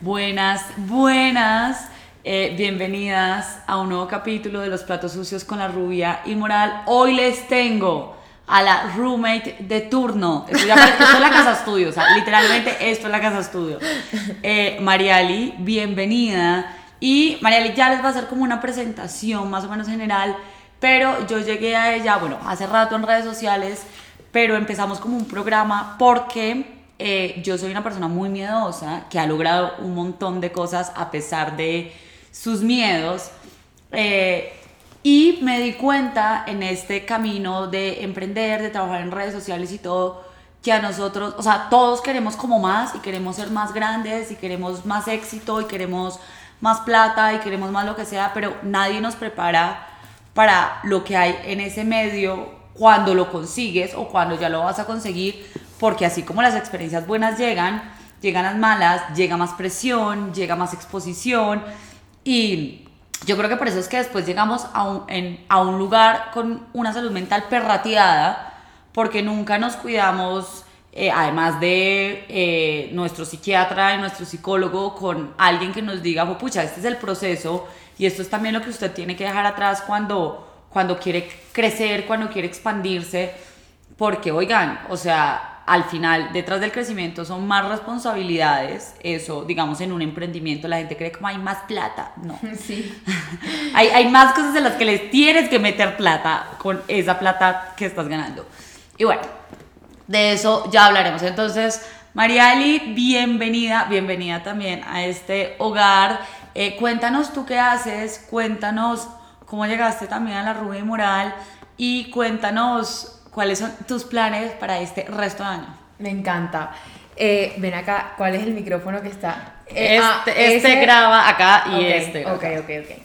Buenas, buenas. Eh, bienvenidas a un nuevo capítulo de Los Platos Sucios con la Rubia Inmoral. Hoy les tengo a la roommate de turno. Esto, ya, esto es la casa estudio, o sea, literalmente esto es la casa estudio. Eh, Mariali, bienvenida. Y Mariali ya les va a hacer como una presentación más o menos general, pero yo llegué a ella, bueno, hace rato en redes sociales, pero empezamos como un programa porque eh, yo soy una persona muy miedosa que ha logrado un montón de cosas a pesar de sus miedos. Eh, y me di cuenta en este camino de emprender, de trabajar en redes sociales y todo, que a nosotros, o sea, todos queremos como más y queremos ser más grandes y queremos más éxito y queremos más plata y queremos más lo que sea, pero nadie nos prepara para lo que hay en ese medio cuando lo consigues o cuando ya lo vas a conseguir, porque así como las experiencias buenas llegan, llegan las malas, llega más presión, llega más exposición. Y yo creo que por eso es que después llegamos a un, lugar con una salud mental perrateada, porque nunca nos cuidamos, eh, además de eh, nuestro psiquiatra y nuestro psicólogo, con alguien que nos diga, oh, pucha, este es el proceso y esto es también lo que usted tiene que dejar atrás cuando, cuando quiere crecer, cuando quiere expandirse, porque oigan, o sea, al final, detrás del crecimiento son más responsabilidades. Eso, digamos, en un emprendimiento la gente cree como hay más plata. No. Sí. hay, hay más cosas en las que les tienes que meter plata con esa plata que estás ganando. Y bueno, de eso ya hablaremos. Entonces, Mariali, bienvenida, bienvenida también a este hogar. Eh, cuéntanos tú qué haces, cuéntanos cómo llegaste también a la Rubia Moral y cuéntanos ¿Cuáles son tus planes para este resto de año? Me encanta. Eh, ven acá, ¿cuál es el micrófono que está? Eh, este, ah, este graba acá y este. Ok, ok, ok.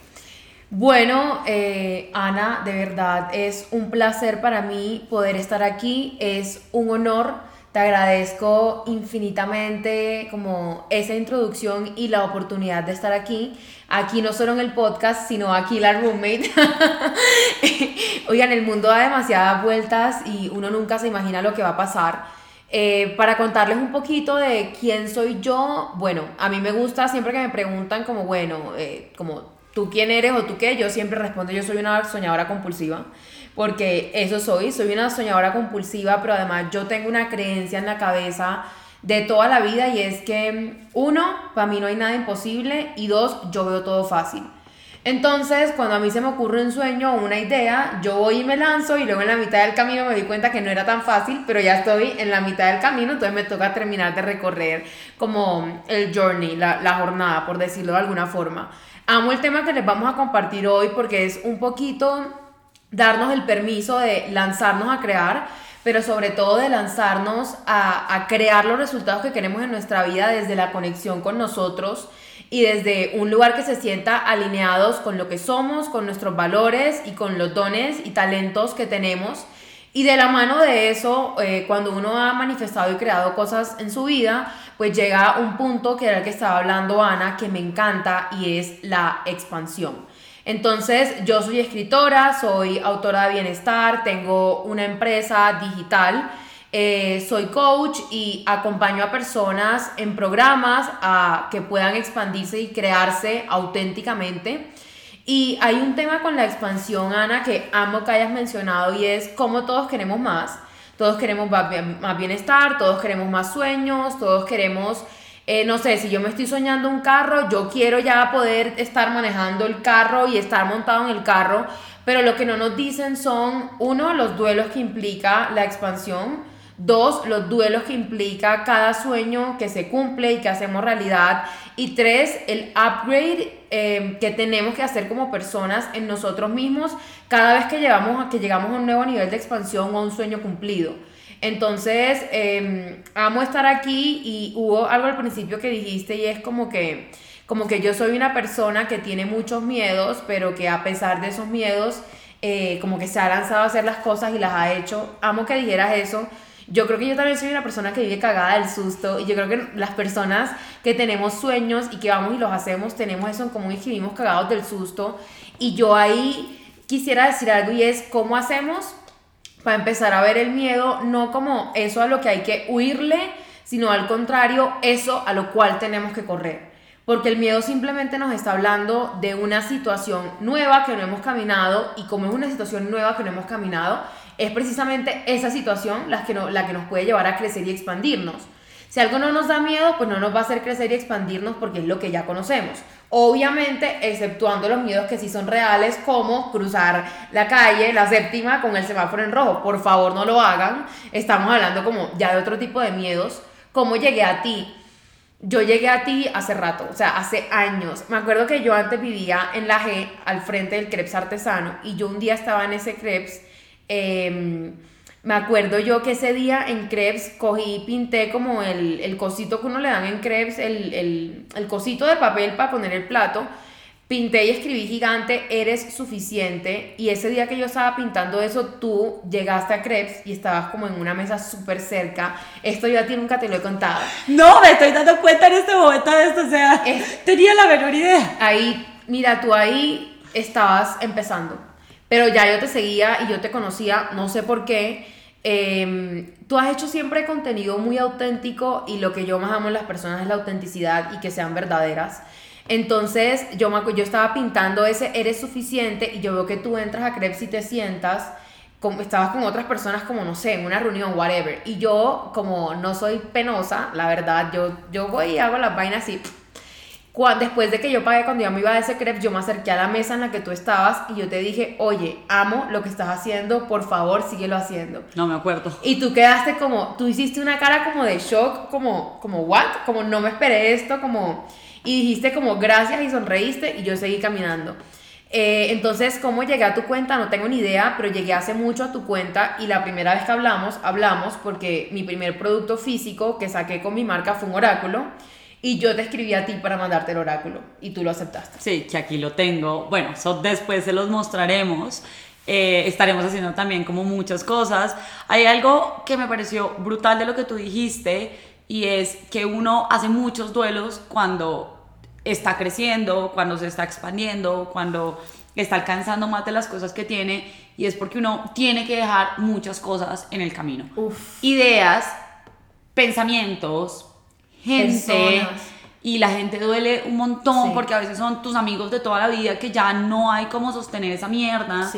Bueno, eh, Ana, de verdad es un placer para mí poder estar aquí. Es un honor te agradezco infinitamente como esa introducción y la oportunidad de estar aquí. Aquí no solo en el podcast, sino aquí la roommate. Oigan, el mundo da demasiadas vueltas y uno nunca se imagina lo que va a pasar. Eh, para contarles un poquito de quién soy yo, bueno, a mí me gusta siempre que me preguntan como, bueno, eh, como tú quién eres o tú qué, yo siempre respondo, yo soy una soñadora compulsiva porque eso soy, soy una soñadora compulsiva, pero además yo tengo una creencia en la cabeza de toda la vida y es que uno, para mí no hay nada imposible y dos, yo veo todo fácil. Entonces, cuando a mí se me ocurre un sueño o una idea, yo voy y me lanzo y luego en la mitad del camino me di cuenta que no era tan fácil, pero ya estoy en la mitad del camino, entonces me toca terminar de recorrer como el journey, la, la jornada, por decirlo de alguna forma. Amo el tema que les vamos a compartir hoy porque es un poquito darnos el permiso de lanzarnos a crear, pero sobre todo de lanzarnos a, crear los resultados que queremos en nuestra vida desde la conexión con nosotros y desde un lugar que se sienta alineados con lo que somos, con nuestros valores y con los dones y talentos que tenemos. Y de la mano de eso, eh, cuando uno ha manifestado y creado cosas en su vida, pues llega un punto que era el que estaba hablando Ana, que me encanta y es la expansión. Entonces, yo soy escritora, soy autora de bienestar, tengo una empresa digital, eh, soy coach y acompaño a personas en programas a que puedan expandirse y crearse auténticamente. Y hay un tema con la expansión, Ana, que amo que hayas mencionado y es cómo todos queremos más. Todos queremos más bienestar, todos queremos más sueños, todos queremos eh, no sé, si yo me estoy soñando un carro, yo quiero ya poder estar manejando el carro y estar montado en el carro, pero lo que no nos dicen son, uno, los duelos que implica la expansión, dos, los duelos que implica cada sueño que se cumple y que hacemos realidad, y tres, el upgrade eh, que tenemos que hacer como personas en nosotros mismos cada vez que, llevamos, que llegamos a un nuevo nivel de expansión o un sueño cumplido. Entonces, em, amo estar aquí y hubo algo al principio que dijiste y es como que, como que yo soy una persona que tiene muchos miedos, pero que a pesar de esos miedos, eh, como que se ha lanzado a hacer las cosas y las ha hecho. Amo que dijeras eso. Yo creo que yo también soy una persona que vive cagada del susto y yo creo que las personas que tenemos sueños y que vamos y los hacemos, tenemos eso en común y que vivimos cagados del susto. Y yo ahí quisiera decir algo y es, ¿cómo hacemos para empezar a ver el miedo no como eso a lo que hay que huirle, sino al contrario, eso a lo cual tenemos que correr. porque el miedo simplemente nos está hablando de una situación nueva que no hemos caminado y como es una situación nueva que no hemos caminado, es precisamente esa situación la que, no, la que nos puede llevar a crecer y expandirnos. Si algo no nos da miedo, pues no nos va a hacer crecer y expandirnos porque es lo que ya conocemos. Obviamente, exceptuando los miedos que sí son reales, como cruzar la calle, la séptima, con el semáforo en rojo. Por favor, no lo hagan. Estamos hablando como ya de otro tipo de miedos. ¿Cómo llegué a ti? Yo llegué a ti hace rato, o sea, hace años. Me acuerdo que yo antes vivía en la G, al frente del Crepes Artesano, y yo un día estaba en ese Crepes. Em, me acuerdo yo que ese día en Crepes cogí y pinté como el, el cosito que uno le dan en Crepes, el, el, el cosito de papel para poner el plato pinté y escribí gigante, eres suficiente. Y ese día que yo estaba pintando eso, tú llegaste a Krebs y estabas como en una mesa súper cerca. Esto yo a ti nunca te lo he contado. No, me estoy dando cuenta en este momento de esto. O sea, tenía la menor idea. Ahí, mira, tú ahí estabas empezando. Pero ya yo te seguía y yo te conocía, no sé por qué. Em, tú has hecho siempre contenido muy auténtico y lo que yo más amo en las personas es la autenticidad y que sean verdaderas. Entonces, yo, yo estaba pintando ese Eres suficiente y yo veo que tú entras a Krebs y te sientas, estabas con otras personas como, no sé, en una reunión, whatever. Y yo, como no soy penosa, la verdad, yo, yo voy y hago las vainas así. Cuando, después de que yo pagué cuando yo me iba a ese crepe, yo me acerqué a la mesa en la que tú estabas y yo te dije, oye, amo lo que estás haciendo, por favor, síguelo haciendo. No me acuerdo. Y tú quedaste como, tú hiciste una cara como de shock, como, como, what? Como no me esperé esto, como y dijiste como gracias y sonreíste y yo seguí caminando. Eh, entonces, ¿cómo llegué a tu cuenta? No tengo ni idea, pero llegué hace mucho a tu cuenta y la primera vez que hablamos, hablamos porque mi primer producto físico que saqué con mi marca fue un oráculo y yo te escribí a ti para mandarte el oráculo y tú lo aceptaste. Sí, que aquí lo tengo. Bueno, eso después se los mostraremos. Eh, estaremos haciendo también como muchas cosas. Hay algo que me pareció brutal de lo que tú dijiste y es que uno hace muchos duelos cuando está creciendo, cuando se está expandiendo, cuando está alcanzando más de las cosas que tiene y es porque uno tiene que dejar muchas cosas en el camino. Ideas, pensamientos, gente. Y la gente duele un montón porque a veces son tus amigos de toda la vida que ya no hay cómo sostener esa mierda.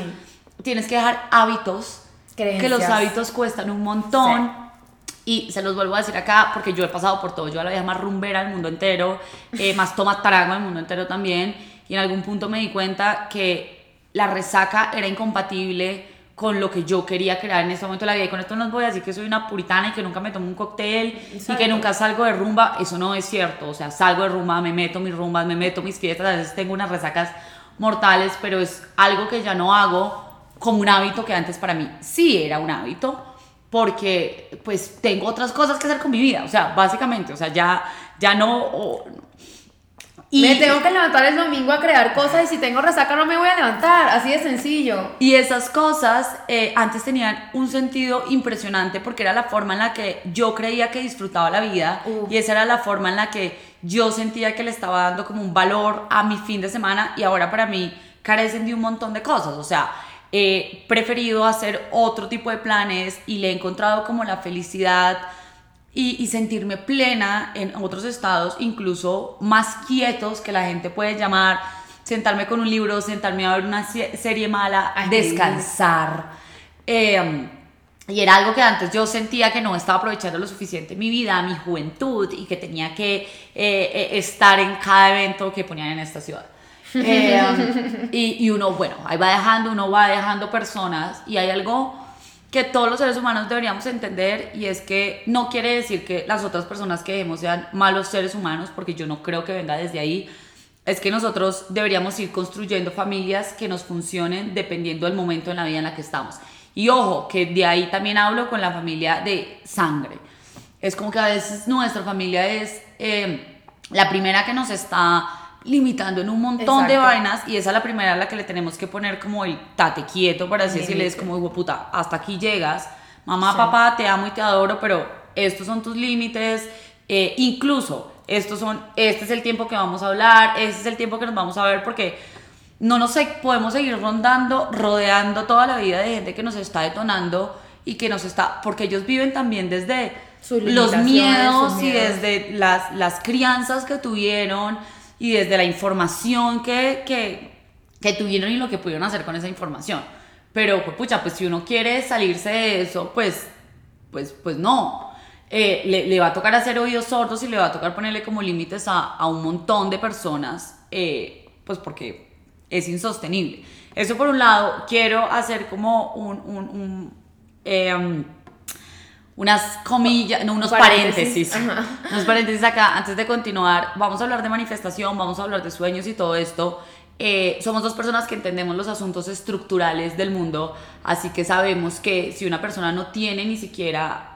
Tienes que dejar hábitos, que los hábitos cuestan un montón. Y se los vuelvo a decir acá porque yo he pasado por todo. Yo la vida más rumbera del mundo entero, eh, más toma trago del mundo entero también. Y en algún punto me di cuenta que la resaca era incompatible con lo que yo quería crear en este momento de la vida. Y con esto no voy a decir que soy una puritana y que nunca me tomo un cóctel y que nunca salgo de rumba. Eso no es cierto. O sea, salgo de rumba, me meto mis rumbas, me meto mis fiestas. A veces tengo unas resacas mortales, pero es algo que ya no hago como un hábito que antes para mí sí era un hábito porque pues tengo otras cosas que hacer con mi vida, o sea, básicamente, o sea, ya, ya no... y, me tengo que levantar el domingo a crear cosas y si tengo resaca no me voy a levantar, así de sencillo. Y esas cosas eh, antes tenían un sentido impresionante porque era la forma en la que yo creía que disfrutaba la vida y esa era la forma en la que yo sentía que le estaba dando como un valor a mi fin de semana y ahora para mí carecen de un montón de cosas, o sea, he preferido hacer otro tipo de planes y le he encontrado como la felicidad y, sentirme plena en otros estados, incluso más quietos que la gente puede llamar, sentarme con un libro, sentarme a ver una serie mala, descansar. Em, y era algo que antes yo sentía que no estaba aprovechando lo suficiente mi vida, mi juventud y que tenía que eh, eh, estar en cada evento que ponían en esta ciudad. Eh, y, uno, bueno, ahí va dejando, uno va dejando personas y hay algo que todos los seres humanos deberíamos entender y es que no quiere decir que las otras personas que dejemos sean malos seres humanos, porque yo no creo que venga desde ahí. Es que nosotros deberíamos ir construyendo familias que nos funcionen dependiendo del momento en la vida en la que estamos. Y ojo, que de ahí también hablo con la familia de sangre. Es como que a veces nuestra familia es eh, la primera que nos está limitando en un montón de vainas y esa es la primera a la que le tenemos que poner como el tate quieto para así decirle es como puta hasta aquí llegas. Mamá papá te amo y te adoro pero estos son tus límites eh, incluso estos son este es el tiempo que vamos a hablar este es el tiempo que nos vamos a ver porque no nos podemos seguir rondando rodeando toda la vida de gente que nos está detonando y que nos está porque ellos viven también desde los miedos, y desde las, las crianzas que tuvieron y desde la información que, que, que tuvieron y lo que pudieron hacer con esa información. Pero, pues, pucha, pues si uno quiere salirse de eso, pues, pues, pues no. Eh, le, va a tocar hacer oídos sordos y le va a tocar ponerle como límites a, a un montón de personas, eh, pues porque es insostenible. Eso por un lado, quiero hacer como un, un, un em, unas comillas, no, unos paréntesis, unos paréntesis acá, antes de continuar, vamos a hablar de manifestación, vamos a hablar de sueños y todo esto. Eh, somos dos personas que entendemos los asuntos estructurales del mundo, así que sabemos que si una persona no tiene ni siquiera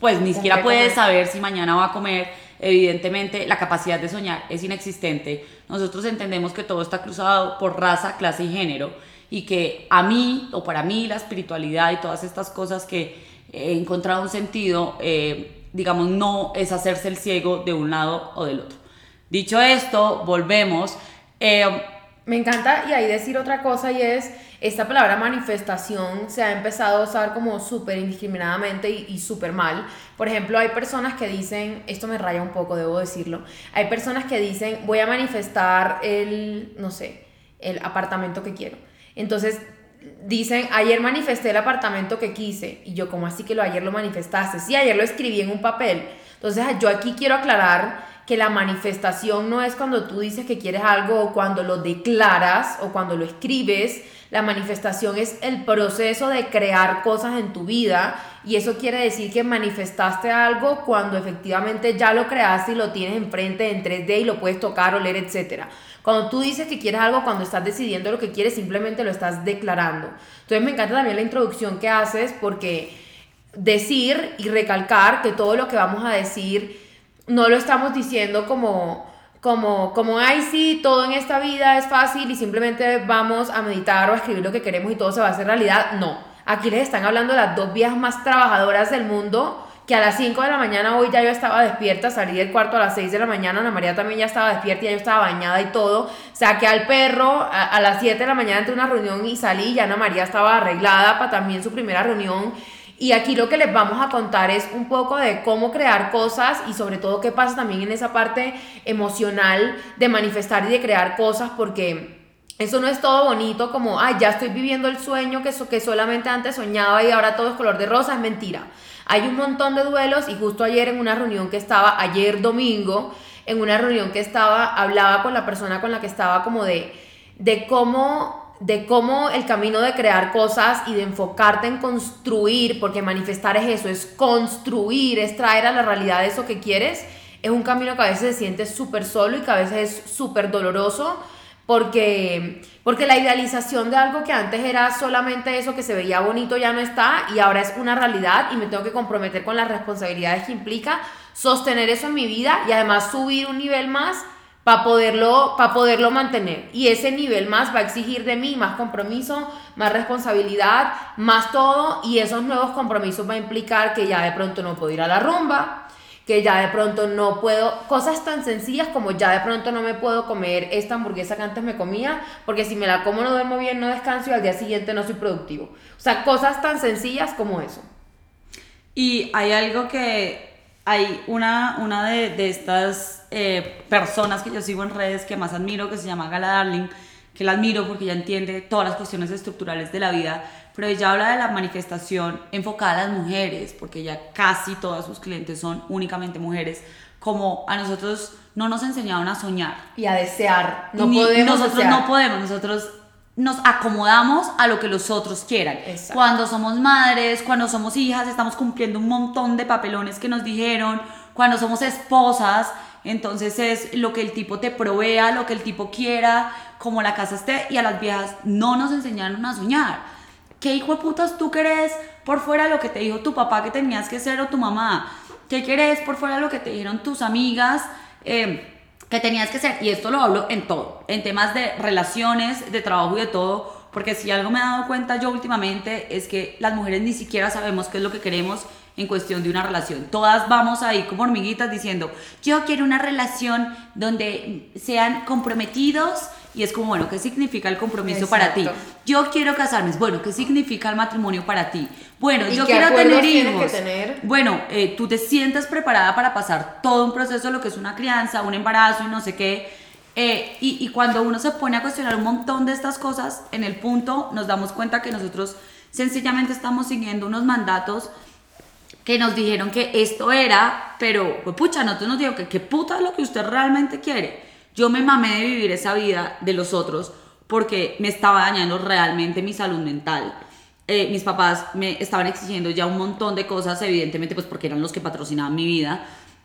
pues ni siquiera puede saber si mañana va a comer. Evidentemente, la capacidad de soñar es inexistente. Nosotros entendemos que todo está cruzado por raza, clase y género y que a mí o para mí la espiritualidad y todas estas cosas que he encontrado un sentido, eh, digamos, no es hacerse el ciego de un lado o del otro. Dicho esto, volvemos. Eh, Me encanta y ahí decir otra cosa y es esta palabra manifestación se ha empezado a usar como súper indiscriminadamente y, súper mal. Por ejemplo, hay personas que dicen, esto me raya un poco, debo decirlo, hay personas que dicen, voy a manifestar el, no sé, el apartamento que quiero. Entonces, dicen, ayer manifesté el apartamento que quise. Y yo, ¿cómo así que lo ayer lo manifestaste? Sí, ayer lo escribí en un papel. Entonces, yo aquí quiero aclarar que la manifestación no es cuando tú dices que quieres algo o cuando lo declaras o cuando lo escribes, la manifestación es el proceso de crear cosas en tu vida y eso quiere decir que manifestaste algo cuando efectivamente ya lo creaste y lo tienes enfrente en 3D y lo puedes tocar, oler, etc. Cuando tú dices que quieres algo, cuando estás decidiendo lo que quieres, simplemente lo estás declarando. Entonces me encanta también la introducción que haces porque decir y recalcar que todo lo que vamos a decir no lo estamos diciendo como como, como, ay, sí, todo en esta vida es fácil y simplemente vamos a meditar o a escribir lo que queremos y todo se va a hacer realidad. No, aquí les están hablando las dos viejas más trabajadoras del mundo, que a las 5 de la mañana hoy ya yo estaba despierta, salí del cuarto a las 6 de la mañana, Ana María también ya estaba despierta, ya yo estaba bañada y todo, saqué al perro a, las 7 de la mañana entre una reunión y salí, y Ana María estaba arreglada para también su primera reunión. Y aquí lo que les vamos a contar es un poco de cómo crear cosas y sobre todo qué pasa también en esa parte emocional de manifestar y de crear cosas porque eso no es todo bonito como, ay, ya estoy viviendo el sueño que, que solamente antes soñaba y ahora todo es color de rosa, es mentira. Hay un montón de duelos y justo ayer en una reunión que estaba, ayer domingo, en una reunión que estaba, hablaba con la persona con la que estaba como de, de cómo de cómo el camino de crear cosas y de enfocarte en construir, porque manifestar es eso, es construir, es traer a la realidad eso que quieres, es un camino que a veces se siente súper solo y que a veces es súper doloroso, porque, porque la idealización de algo que antes era solamente eso que se veía bonito ya no está y ahora es una realidad y me tengo que comprometer con las responsabilidades que implica sostener eso en mi vida y además subir un nivel más para poderlo, poderlo mantener. Y ese nivel más va a exigir de mí más compromiso, más responsabilidad, más todo. Y esos nuevos compromisos va a implicar que ya de pronto no puedo ir a la rumba, que ya de pronto no puedo, cosas tan sencillas como ya de pronto no me puedo comer esta hamburguesa que antes me comía, porque si me la como no duermo bien, no descanso y al día siguiente no soy productivo. O sea, cosas tan sencillas como eso. Y hay algo que hay una, una de, estas eh, personas que yo sigo en redes que más admiro, que se llama Gala Darling, que la admiro porque ella entiende todas las cuestiones estructurales de la vida, pero ella habla de la manifestación enfocada a las mujeres, porque ya casi todas sus clientes son únicamente mujeres, como a nosotros no nos enseñaron a soñar. Y a desear. No podemos nosotros no podemos, nosotros nos acomodamos a lo que los otros quieran. Cuando somos madres, cuando somos hijas, estamos cumpliendo un montón de papelones que nos dijeron. Cuando somos esposas, entonces es lo que el tipo te provea, lo que el tipo quiera, como la casa esté. Y a las viejas no nos enseñaron a soñar. ¿Qué hijo de putas tú querés por fuera de lo que te dijo tu papá que tenías que ser o tu mamá? ¿Qué querés por fuera de lo que te dijeron tus amigas? Eh, que tenías que ser, y esto lo hablo en todo, en temas de relaciones, de trabajo y de todo, porque si algo me he dado cuenta yo últimamente es que las mujeres ni siquiera sabemos qué es lo que queremos en cuestión de una relación. Todas vamos ahí como hormiguitas diciendo, yo quiero una relación donde sean comprometidos y es como, bueno, ¿qué significa el compromiso para ti? Yo quiero casarme. Bueno, ¿qué significa el matrimonio para ti? Bueno, yo quiero tener hijos. Bueno, eh, tú te sientes preparada para pasar todo un proceso, lo que es una crianza, un embarazo y no sé qué. Eh, y, y cuando uno se pone a cuestionar un montón de estas cosas, en el punto nos damos cuenta que nosotros sencillamente estamos siguiendo unos mandatos que nos dijeron que esto era, pero pues, pucha, nosotros nos dijeron que qué puta es lo que usted realmente quiere. Yo me mamé de vivir esa vida de los otros porque me estaba dañando realmente mi salud mental. Eh, mis papás me estaban exigiendo ya un montón de cosas, evidentemente, pues porque eran los que patrocinaban mi vida.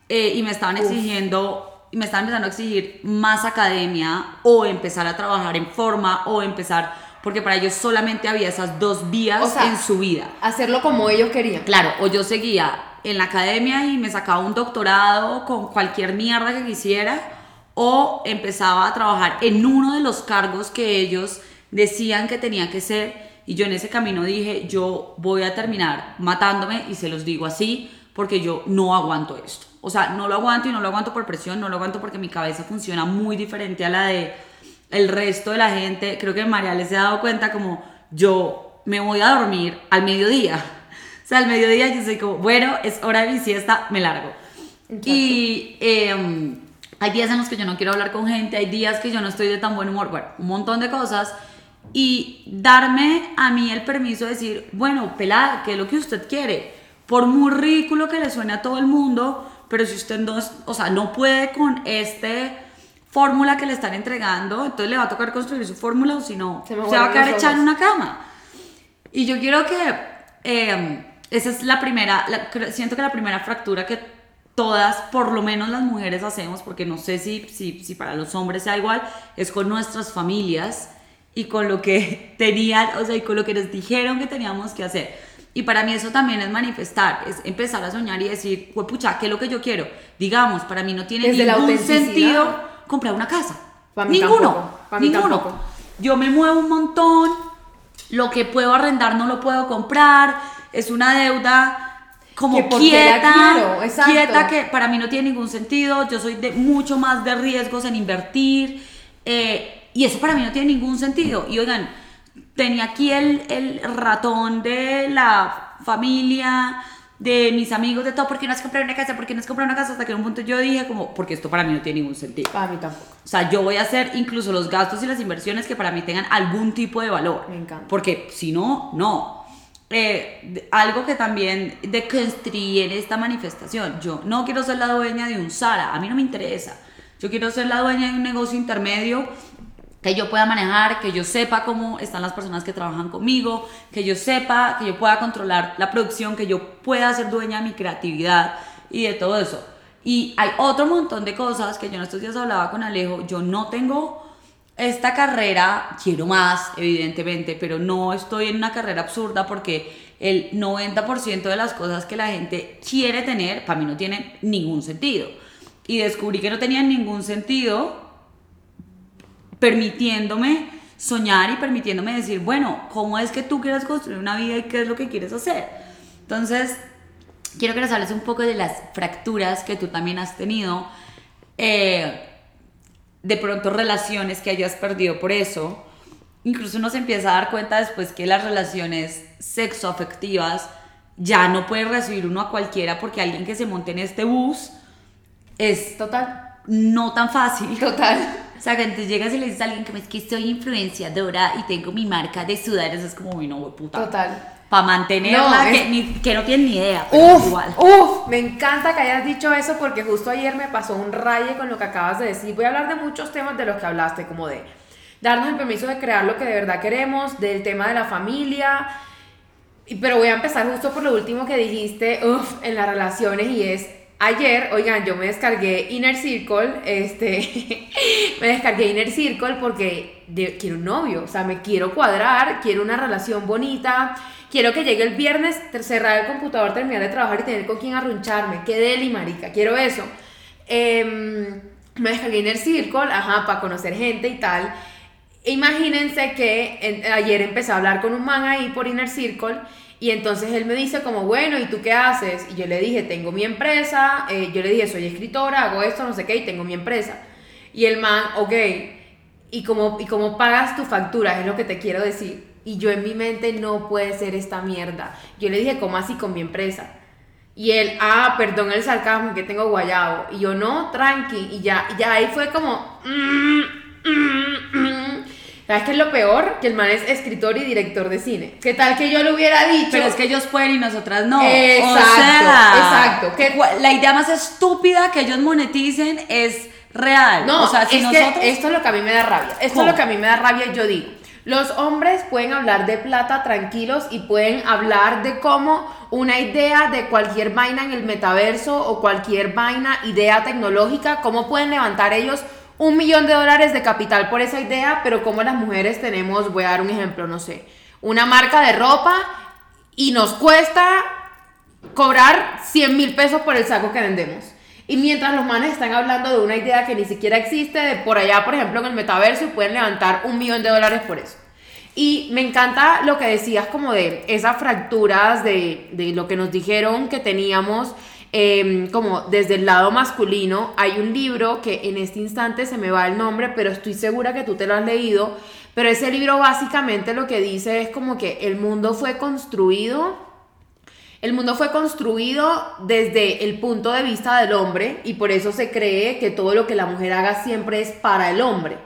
Eh, y me estaban exigiendo, y me estaban empezando a exigir más academia o empezar a trabajar en forma o empezar, porque para ellos solamente había esas dos vías O sea, en su vida. Hacerlo como ellos querían. Claro, o yo seguía en la academia y me sacaba un doctorado con cualquier mierda que quisiera, o empezaba a trabajar en uno de los cargos que ellos decían que tenía que ser. Y yo en ese camino dije, yo voy a terminar matándome y se los digo así, porque yo no aguanto esto. O sea, no lo aguanto y no lo aguanto por presión, no lo aguanto porque mi cabeza funciona muy diferente a la de el resto de la gente. Creo que María les ha dado cuenta como yo me voy a dormir al mediodía. O sea, al mediodía yo soy como, bueno, es hora de mi siesta, me largo. Exacto. Y eh, hay días en los que yo no quiero hablar con gente, hay días que yo no estoy de tan buen humor, bueno, un montón de cosas. Y darme a mí el permiso de decir, bueno, pelada, ¿qué es lo que usted quiere? Por muy ridículo que le suene a todo el mundo, pero si usted no, o sea, no puede con este fórmula que le están entregando, entonces le va a tocar construir su fórmula o si no, Se se, va a quedar echada en una cama. Y yo quiero que eh, esa es la primera, la- siento que la primera fractura que todas, por lo menos las mujeres hacemos, porque no sé si, si, si para los hombres sea igual, es con nuestras familias y con lo que tenían, o sea, y con lo que nos dijeron que teníamos que hacer. Y para mí eso también es manifestar, es empezar a soñar y decir, pucha, ¿qué es lo que yo quiero? Digamos, para mí no tiene Desde ningún sentido comprar una casa. Pa' mí ninguno, tampoco, pa' mí ninguno. tampoco. Yo me muevo un montón, lo que puedo arrendar no lo puedo comprar, es una deuda como Que quieta, quiero, quieta que para mí no tiene ningún sentido, yo soy de mucho más de riesgos en invertir eh, y eso para mí no tiene ningún sentido. Y oigan, tenía aquí el, el ratón de la familia, de mis amigos, de todo, ¿por qué no has comprado una casa? ¿Por qué no has comprado una casa? Hasta que en un punto yo dije como, porque esto para mí no tiene ningún sentido. Para mí tampoco. O sea, yo voy a hacer incluso los gastos y las inversiones que para mí tengan algún tipo de valor. Me encanta. Porque si no, no. Eh, algo que también deconstruí en esta manifestación. Yo no quiero ser la dueña de un Sara. A mí no me interesa. Yo quiero ser la dueña de un negocio intermedio que yo pueda manejar, que yo sepa cómo están las personas que trabajan conmigo, que yo sepa, que yo pueda controlar la producción, que yo pueda ser dueña de mi creatividad y de todo eso. Y hay otro montón de cosas que yo en estos días hablaba con Alejo, yo no tengo esta carrera, quiero más, evidentemente, pero no estoy en una carrera absurda porque el 90% de las cosas que la gente quiere tener, para mí no tiene ningún sentido. Y descubrí que no tenían ningún sentido permitiéndome soñar y permitiéndome decir, bueno, ¿cómo es que tú quieres construir una vida y qué es lo que quieres hacer? Entonces, quiero que nos hables un poco de las fracturas que tú también has tenido, eh, de pronto relaciones que hayas perdido por eso. Incluso uno se empieza a dar cuenta después que las relaciones sexoafectivas ya no puede recibir uno a cualquiera porque alguien que se monte en este bus es Total. no tan fácil. Total. O sea, que entonces llegas y le dices a alguien que es que soy influenciadora y tengo mi marca de sudaderas, es como, uy, no, puta. Total. Para mantenerla, No, que, es- ni- que no tienen ni idea, Uf, igual. uf, me encanta que hayas dicho eso porque justo ayer me pasó un raye con lo que acabas de decir. Voy a hablar de muchos temas de los que hablaste, como de darnos el permiso de crear lo que de verdad queremos, del tema de la familia. Pero voy a empezar justo por lo último que dijiste, uf, en las relaciones y es ayer, oigan, yo me descargué Inner Circle, este, me descargué Inner Circle porque de- quiero un novio, o sea, me quiero cuadrar, quiero una relación bonita, quiero que llegue el viernes, cerrar el computador, terminar de trabajar y tener con quien arruncharme, qué deli, marica, quiero eso. Em, me descargué Inner Circle, ajá, para conocer gente y tal. Imagínense que en- ayer empecé a hablar con un man ahí por Inner Circle y entonces él me dice como, bueno, ¿y tú qué haces? Y yo le dije, tengo mi empresa, eh, yo le dije, soy escritora, hago esto, no sé qué, y tengo mi empresa. Y el man, ok, ¿y cómo, y cómo pagas tu factura? Es lo que te quiero decir. Y yo en mi mente no puede ser esta mierda. Yo le dije, ¿cómo así con mi empresa? Y él, ah, perdón el sarcasmo, que tengo guayabo. Y yo, no, tranqui. Y ya, y ya ahí fue como... Mm, mm, mm". ¿Sabes qué es lo peor? Que el man es escritor y director de cine. ¿Qué tal que yo lo hubiera dicho? Pero es que ellos pueden y nosotras no. Exacto, o sea, exacto. Que- La idea más estúpida que ellos moneticen es real. No, o sea, si es nosotros... que esto es lo que a mí me da rabia. Esto ¿Cómo? es lo que a mí me da rabia. Yo digo, los hombres pueden hablar de plata tranquilos y pueden hablar de cómo una idea de cualquier vaina en el metaverso o cualquier vaina, idea tecnológica, cómo pueden levantar ellos un millón de dólares de capital por esa idea, pero como las mujeres tenemos, voy a dar un ejemplo, no sé, una marca de ropa y nos cuesta cobrar 100 mil pesos por el saco que vendemos. Y mientras los manes están hablando de una idea que ni siquiera existe, de por allá, por ejemplo, en el metaverso, pueden levantar un millón de dólares por eso. Y me encanta lo que decías como de esas fracturas de, de lo que nos dijeron que teníamos eh, como desde el lado masculino. Hay un libro que en este instante se me va el nombre, pero estoy segura que tú te lo has leído. Pero ese libro básicamente lo que dice es como que el mundo fue construido el mundo fue construido desde el punto de vista del hombre y por eso se cree que todo lo que la mujer haga siempre es para el hombre.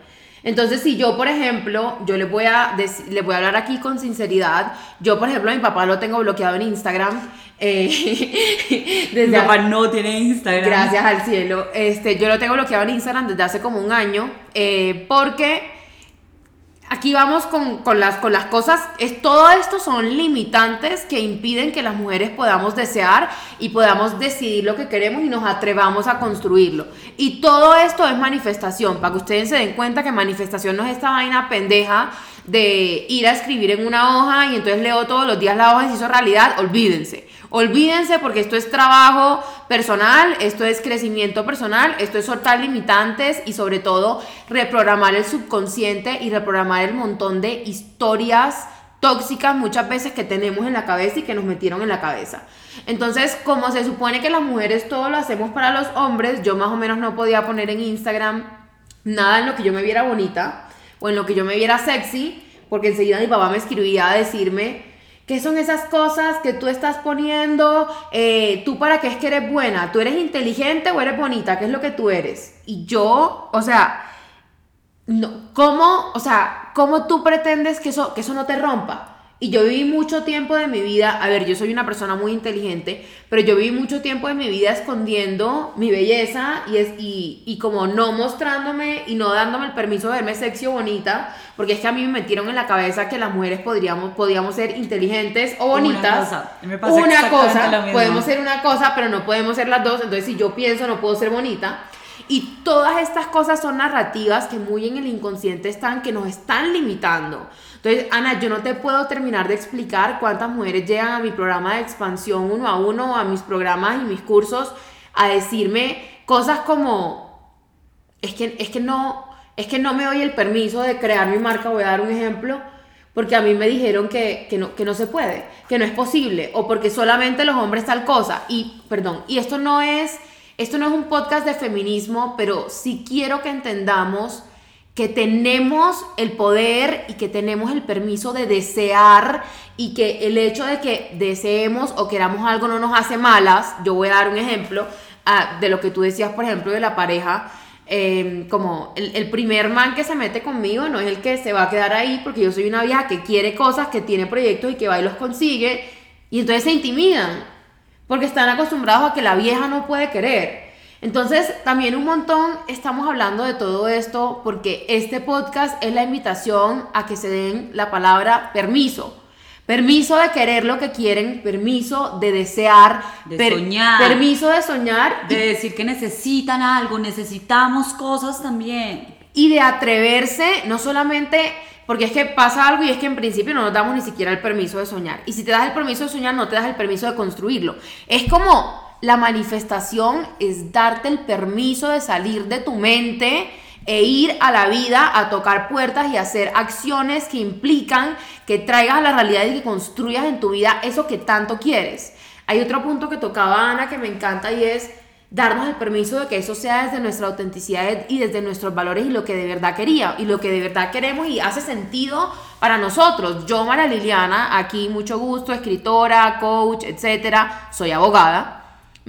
Entonces, si yo, por ejemplo, yo le voy a dec- le voy a hablar aquí con sinceridad, yo, por ejemplo, a mi papá lo tengo bloqueado en Instagram. eh, Mi desde papá no tiene Instagram. Gracias al cielo. Este, yo lo tengo bloqueado en Instagram desde hace como un año. eh, porque aquí vamos con, con las, con las cosas. Es, todo esto son limitantes que impiden que las mujeres podamos desear y podamos decidir lo que queremos y nos atrevamos a construirlo. Y todo esto es manifestación. Para que ustedes se den cuenta que manifestación no es esta vaina pendeja de ir a escribir en una hoja y entonces leo todos los días la hoja y se hizo realidad. Olvídense. Olvídense porque esto es trabajo personal, esto es crecimiento personal, esto es soltar limitantes y sobre todo reprogramar el subconsciente y reprogramar el montón de historias tóxicas muchas veces que tenemos en la cabeza y que nos metieron en la cabeza. Entonces, como se supone que las mujeres todo lo hacemos para los hombres, yo más o menos no podía poner en Instagram nada en lo que yo me viera bonita o en lo que yo me viera sexy, porque enseguida mi papá me escribía a decirme, ¿Qué son esas cosas que tú estás poniendo? Eh, ¿Tú para qué es que eres buena? ¿Tú eres inteligente o eres bonita? ¿Qué es lo que tú eres? Y yo, o sea, no, ¿cómo, o sea, cómo tú pretendes que eso, que eso no te rompa? Y yo viví mucho tiempo de mi vida, a ver, yo soy una persona muy inteligente, pero yo viví mucho tiempo de mi vida escondiendo mi belleza y, es, y, y como no mostrándome y no dándome el permiso de verme sexy o bonita, porque es que a mí me metieron en la cabeza que las mujeres podríamos, podíamos ser inteligentes o Una bonitas. cosa, me pasa Una cosa, lo mismo. podemos ser una cosa, pero no podemos ser las dos, entonces si yo pienso no puedo ser bonita. Y todas estas cosas son narrativas que muy en el inconsciente están, que nos están limitando. Entonces, Ana, yo no te puedo terminar de explicar cuántas mujeres llegan a mi programa de expansión uno a uno, a mis programas y mis cursos, a decirme cosas como, es que, es que no, es que no me doy el permiso de crear mi marca, voy a dar un ejemplo, porque a mí me dijeron que, que, no, que no se puede, que no es posible, o porque solamente los hombres tal cosa. Y, perdón, y esto no es, esto no es un podcast de feminismo, pero sí quiero que entendamos que tenemos el poder y que tenemos el permiso de desear y que el hecho de que deseemos o queramos algo no nos hace malas. Yo voy a dar un ejemplo ah, de lo que tú decías, por ejemplo, de la pareja. eh, como el, el primer man que se mete conmigo no es el que se va a quedar ahí porque yo soy una vieja que quiere cosas, que tiene proyectos y que va y los consigue y entonces se intimidan porque están acostumbrados a que la vieja no puede querer. Entonces, también un montón estamos hablando de todo esto porque este podcast es la invitación a que se den la palabra permiso. Permiso de querer lo que quieren, permiso de desear, De soñar. permiso de soñar De decir que necesitan algo, necesitamos cosas también. y de atreverse, no solamente porque es que pasa algo y es que en principio no nos damos ni siquiera el permiso de soñar. Y si te das el permiso de soñar, no te das el permiso de construirlo. Es como la manifestación es darte el permiso de salir de tu mente e ir a la vida a tocar puertas y hacer acciones que implican que traigas a la realidad y que construyas en tu vida eso que tanto quieres. Hay otro punto que tocaba Ana que me encanta y es darnos el permiso de que eso sea desde nuestra autenticidad y desde nuestros valores y lo que de verdad quería y lo que de verdad queremos y hace sentido para nosotros. Yo, Mara Liliana, aquí mucho gusto, escritora, coach, etcétera, soy abogada.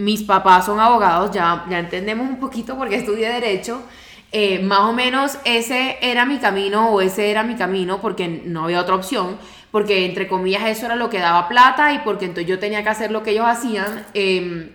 Mis papás son abogados, ya, ya entendemos un poquito porque estudié derecho. Eh, más o menos ese era mi camino o ese era mi camino porque no había otra opción, porque entre comillas eso era lo que daba plata y porque entonces yo tenía que hacer lo que ellos hacían. Em,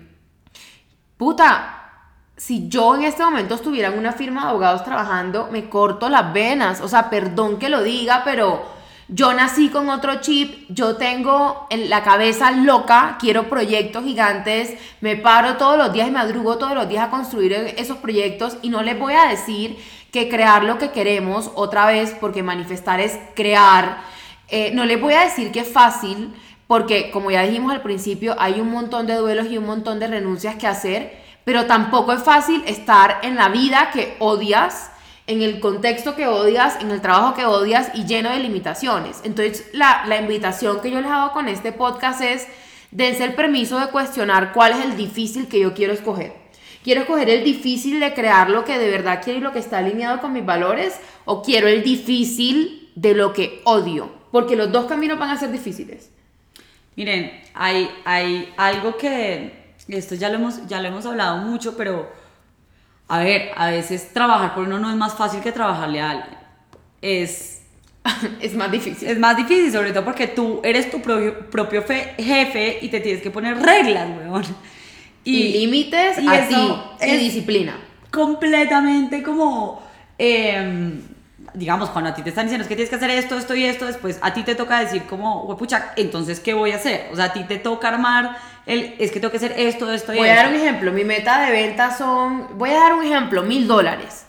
puta, si yo en este momento estuviera en una firma de abogados trabajando, me corto las venas, o sea, perdón que lo diga, pero yo nací con otro chip, yo tengo en la cabeza loca, quiero proyectos gigantes, me paro todos los días y madrugo todos los días a construir esos proyectos y no les voy a decir que crear lo que queremos otra vez, porque manifestar es crear. Eh, no les voy a decir que es fácil, porque como ya dijimos al principio, hay un montón de duelos y un montón de renuncias que hacer, pero tampoco es fácil estar en la vida que odias en el contexto que odias, en el trabajo que odias y lleno de limitaciones. Entonces, la, invitación que yo les hago con este podcast es, dense el permiso de cuestionar cuál es el difícil que yo quiero escoger. ¿Quiero escoger el difícil de crear lo que de verdad quiero y lo que está alineado con mis valores? ¿O quiero el difícil de lo que odio? Porque los dos caminos van a ser difíciles. Miren, hay, hay algo que, esto ya lo, hemos, ya lo hemos hablado mucho, pero a ver, a veces trabajar por uno no es más fácil que trabajarle a alguien. Es, es más difícil. Es más difícil, sobre todo porque tú eres tu propio, propio jefe y te tienes que poner reglas, weón. Y, límites y eso y disciplina. Completamente como... Em, digamos, cuando a ti te están diciendo es que tienes que hacer esto, esto y esto, después a ti te toca decir como, pucha, entonces, ¿qué voy a hacer? O sea, a ti te toca armar el, es que tengo que hacer esto, esto y Voy a dar un ejemplo, mi meta de venta son, voy a dar un ejemplo, mil dólares.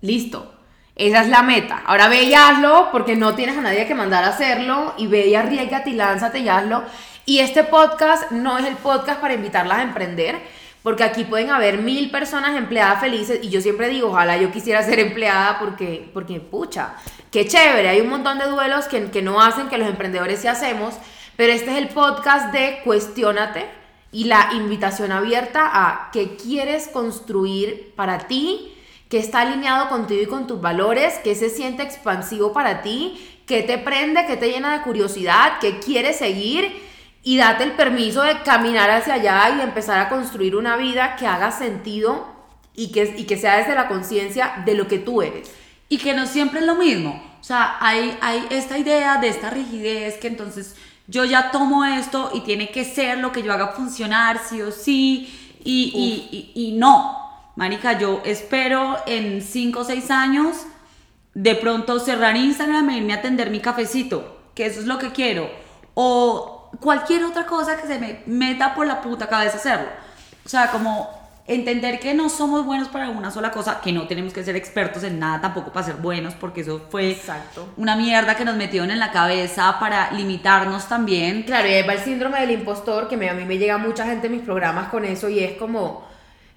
Listo. Esa es la meta. Ahora ve y hazlo porque no tienes a nadie que mandar a hacerlo y ve y arriesgate y lánzate y hazlo. Y este podcast no es el podcast para invitarlas a emprender, porque aquí pueden haber mil personas empleadas felices y yo siempre digo, ojalá yo quisiera ser empleada porque, porque pucha, qué chévere, hay un montón de duelos que, que no hacen que los emprendedores sí hacemos, pero este es el podcast de Cuestiónate y la invitación abierta a qué quieres construir para ti, que está alineado contigo y con tus valores, que se siente expansivo para ti, que te prende, que te llena de curiosidad, que quieres seguir y date el permiso de caminar hacia allá y empezar a construir una vida que haga sentido y que, y que sea desde la conciencia de lo que tú eres. Y que no siempre es lo mismo. O sea, hay, hay esta idea de esta rigidez que entonces yo ya tomo esto y tiene que ser lo que yo haga funcionar, sí o sí, y, y, y, no. Marica, yo espero en 5 o 6 años de pronto cerrar Instagram e irme a atender mi cafecito, que eso es lo que quiero. O cualquier otra cosa que se me meta por la puta cabeza hacerlo. O sea, como entender que no somos buenos para una sola cosa, que no tenemos que ser expertos en nada tampoco para ser buenos, porque eso fue Exacto. una mierda que nos metieron en la cabeza para limitarnos también. Claro, y ahí va el síndrome del impostor, que a mí me llega mucha gente en mis programas con eso, y es como,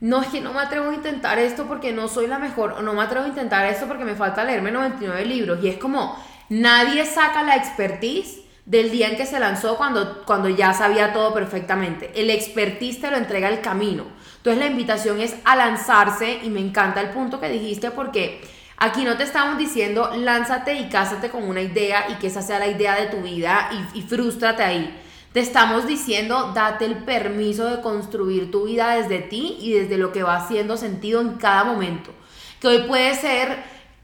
no es que no me atrevo a intentar esto porque no soy la mejor, o no me atrevo a intentar esto porque me falta leerme 99 libros, y es como, nadie saca la expertise del día en que se lanzó cuando, cuando ya sabía todo perfectamente. El expertise te lo entrega el camino. Entonces la invitación es a lanzarse y me encanta el punto que dijiste porque aquí no te estamos diciendo lánzate y cásate con una idea y que esa sea la idea de tu vida y, y frústrate ahí. Te estamos diciendo date el permiso de construir tu vida desde ti y desde lo que va haciendo sentido en cada momento. Que hoy puede ser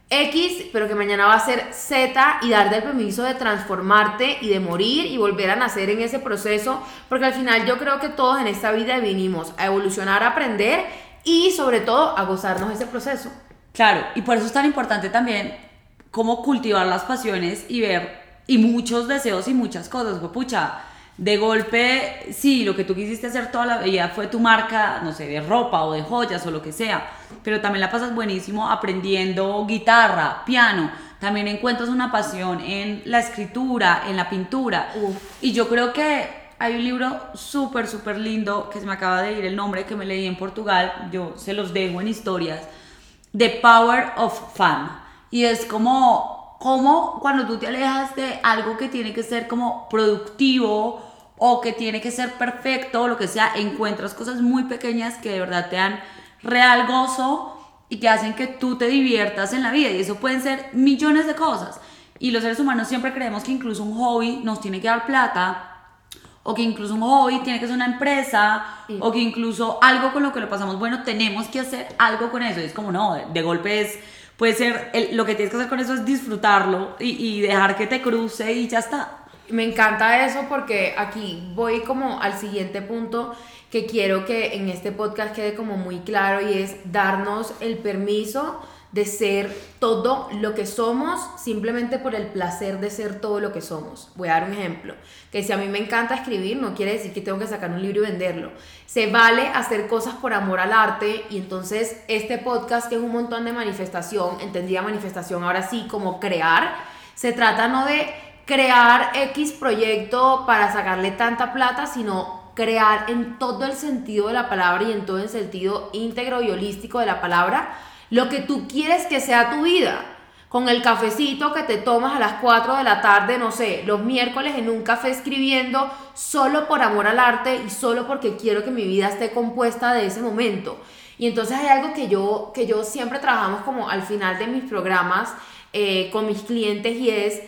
X, pero que mañana va a ser Z y darte el permiso de transformarte y de morir y volver a nacer en ese proceso, porque al final yo creo que todos en esta vida vinimos a evolucionar, a aprender y sobre todo a gozarnos ese proceso. Claro, y por eso es tan importante también cómo cultivar las pasiones y ver y muchos deseos y muchas cosas, pucha, de golpe, sí, lo que tú quisiste hacer toda la vida fue tu marca, no sé, de ropa o de joyas o lo que sea, pero también la pasas buenísimo aprendiendo guitarra, piano, también encuentras una pasión en la escritura, en la pintura. Y yo creo que hay un libro súper, súper lindo que se me acaba de ir el nombre que me leí en Portugal, yo se los dejo en historias, The Power of Fun. Y es como, como cuando tú te alejas de algo que tiene que ser como productivo o que tiene que ser perfecto o lo que sea, encuentras cosas muy pequeñas que de verdad te dan real gozo y que hacen que tú te diviertas en la vida. Y eso pueden ser millones de cosas. Y los seres humanos siempre creemos que incluso un hobby nos tiene que dar plata o que incluso un hobby tiene que ser una empresa, o que incluso algo con lo que lo pasamos bueno, tenemos que hacer algo con eso. Y es como, no, de, golpe es, puede ser, lo que tienes que hacer con eso es disfrutarlo y, y dejar que te cruce y ya está. Me encanta eso porque aquí voy como al siguiente punto que quiero que en este podcast quede como muy claro y es darnos el permiso de ser todo lo que somos simplemente por el placer de ser todo lo que somos. Voy a dar un ejemplo, que si a mí me encanta escribir no quiere decir que tengo que sacar un libro y venderlo. Se vale hacer cosas por amor al arte y entonces este podcast que es un montón de manifestación, entendía manifestación ahora sí como crear, se trata no de crear X proyecto para sacarle tanta plata, sino crear en todo el sentido de la palabra y en todo el sentido íntegro y holístico de la palabra lo que tú quieres que sea tu vida. Con el cafecito que te tomas a las 4 de la tarde, no sé, los miércoles en un café escribiendo solo por amor al arte y solo porque quiero que mi vida esté compuesta de ese momento. Y entonces hay algo que yo, que yo siempre trabajamos como al final de mis programas eh, con mis clientes y es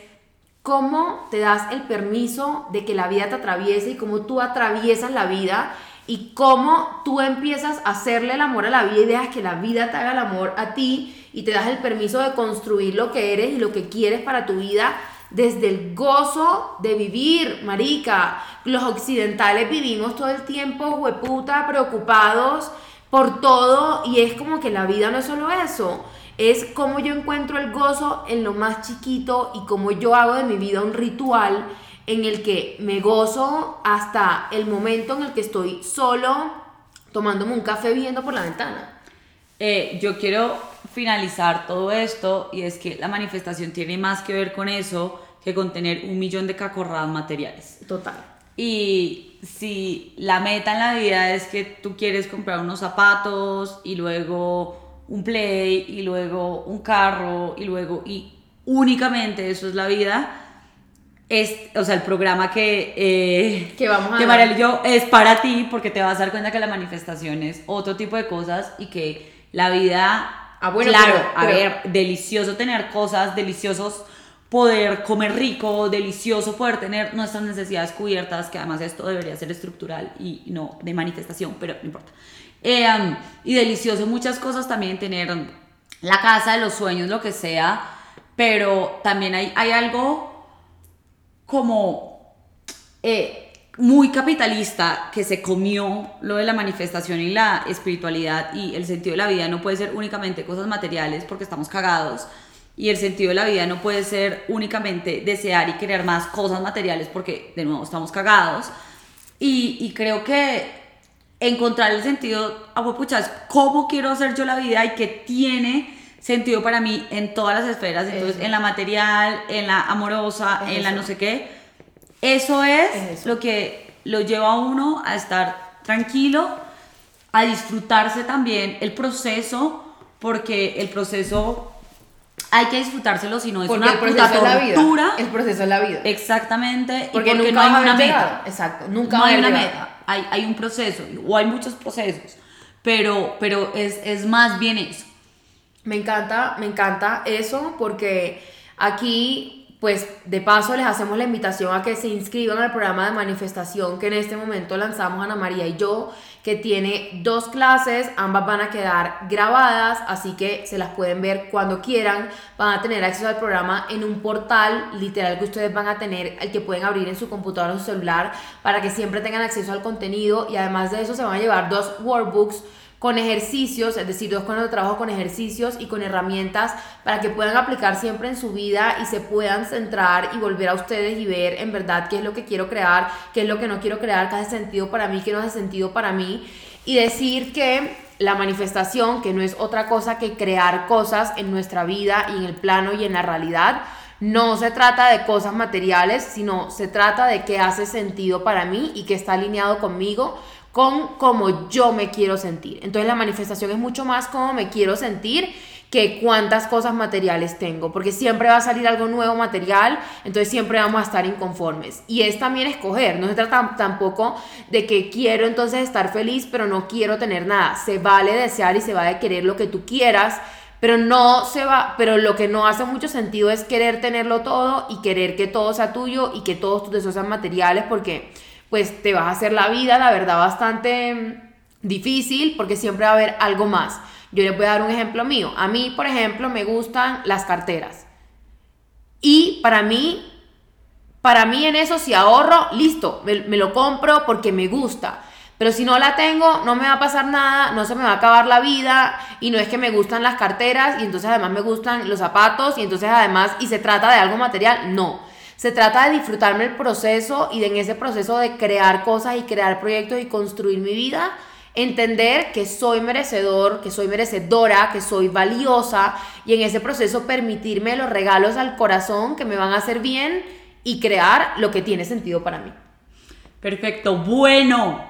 cómo te das el permiso de que la vida te atraviese y cómo tú atraviesas la vida y cómo tú empiezas a hacerle el amor a la vida y dejas que la vida te haga el amor a ti y te das el permiso de construir lo que eres y lo que quieres para tu vida desde el gozo de vivir, marica. Los occidentales vivimos todo el tiempo, hueputa, preocupados por todo y es como que la vida no es solo eso es cómo yo encuentro el gozo en lo más chiquito y cómo yo hago de mi vida un ritual en el que me gozo hasta el momento en el que estoy solo tomándome un café viendo por la ventana. Eh, yo quiero finalizar todo esto y es que la manifestación tiene más que ver con eso que con tener un millón de cacorradas materiales. Total. Y si la meta en la vida es que tú quieres comprar unos zapatos y luego un play y luego un carro y luego y únicamente eso es la vida es o sea el programa que eh, que vamos a que Mariel y yo es para ti porque te vas a dar cuenta que la manifestación es otro tipo de cosas y que la vida ah, bueno, claro a ver delicioso tener cosas deliciosos poder comer rico, delicioso, poder tener nuestras necesidades cubiertas, que además esto debería ser estructural y no de manifestación, pero no importa. Eh, y delicioso muchas cosas también tener la casa de los sueños, lo que sea, pero también hay, hay algo como eh, muy capitalista que se comió lo de la manifestación y la espiritualidad y el sentido de la vida no puede ser únicamente cosas materiales porque estamos cagados y el sentido de la vida no puede ser únicamente desear y querer más cosas materiales porque de nuevo estamos cagados. Y, creo que encontrar el sentido, a puchas, cómo quiero hacer yo la vida y que tiene sentido para mí en todas las esferas, entonces en la material, en la amorosa, en la no sé qué. Eso es, lo que lo lleva a uno a estar tranquilo, a disfrutarse también el proceso, porque el proceso hay que disfrutárselo, si no es una puta tortura. El proceso es la vida. Exactamente. Porque, nunca no hay una meta. Exacto, nunca no hay una meta hay, un proceso, o hay muchos procesos, pero, pero es, es más bien eso. Me encanta, me encanta eso porque aquí pues de paso les hacemos la invitación a que se inscriban al programa de manifestación que en este momento lanzamos Ana María y yo, que tiene dos clases, ambas van a quedar grabadas, así que se las pueden ver cuando quieran, van a tener acceso al programa en un portal literal que ustedes van a tener, el que pueden abrir en su computadora o su celular, para que siempre tengan acceso al contenido y además de eso se van a llevar dos workbooks con ejercicios, es decir, dos con el trabajo con ejercicios y con herramientas para que puedan aplicar siempre en su vida y se puedan centrar y volver a ustedes y ver en verdad qué es lo que quiero crear, qué es lo que no quiero crear, qué hace sentido para mí, qué no hace sentido para mí. Y decir que la manifestación, que no es otra cosa que crear cosas en nuestra vida y en el plano y en la realidad, no se trata de cosas materiales, sino se trata de qué hace sentido para mí y que está alineado conmigo con cómo yo me quiero sentir. Entonces la manifestación es mucho más cómo me quiero sentir que cuántas cosas materiales tengo, porque siempre va a salir algo nuevo material, entonces siempre vamos a estar inconformes. Y es también escoger, no se trata tampoco de que quiero entonces estar feliz, pero no quiero tener nada. Se vale desear y se vale querer lo que tú quieras, pero no se va, pero lo que no hace mucho sentido es querer tenerlo todo y querer que todo sea tuyo y que todos tus deseos sean materiales, porque pues te vas a hacer la vida, la verdad, bastante difícil porque siempre va a haber algo más. Yo les voy a dar un ejemplo mío. A mí, por ejemplo, me gustan las carteras. Y para mí, para mí en eso si ahorro, listo, me, me, lo compro porque me gusta. Pero si no la tengo, no me va a pasar nada, no se me va a acabar la vida y no es que me gustan las carteras y entonces además me gustan los zapatos y entonces además y se trata de algo material, no. Se trata de disfrutarme el proceso y de en ese proceso de crear cosas y crear proyectos y construir mi vida, entender que soy merecedor, que soy merecedora, que soy valiosa y en ese proceso permitirme los regalos al corazón que me van a hacer bien y crear lo que tiene sentido para mí. Perfecto, bueno,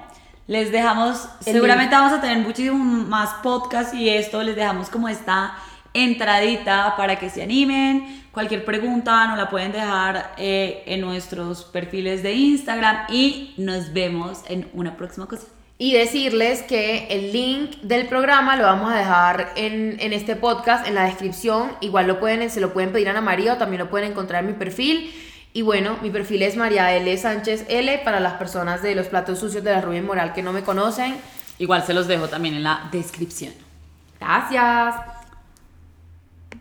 les dejamos, seguramente vamos a tener muchísimo más podcast y esto, les dejamos como esta entradita para que se animen. Cualquier pregunta nos la pueden dejar eh, en nuestros perfiles de Instagram y nos vemos en una próxima cosa. Y decirles que el link del programa lo vamos a dejar en, en, este podcast, en la descripción. Igual lo pueden, se lo pueden pedir a Ana María o también lo pueden encontrar en mi perfil. Y bueno, mi perfil es María L. Sánchez L para las personas de los platos sucios de la Rubén Moral que no me conocen. Igual se los dejo también en la descripción. Gracias.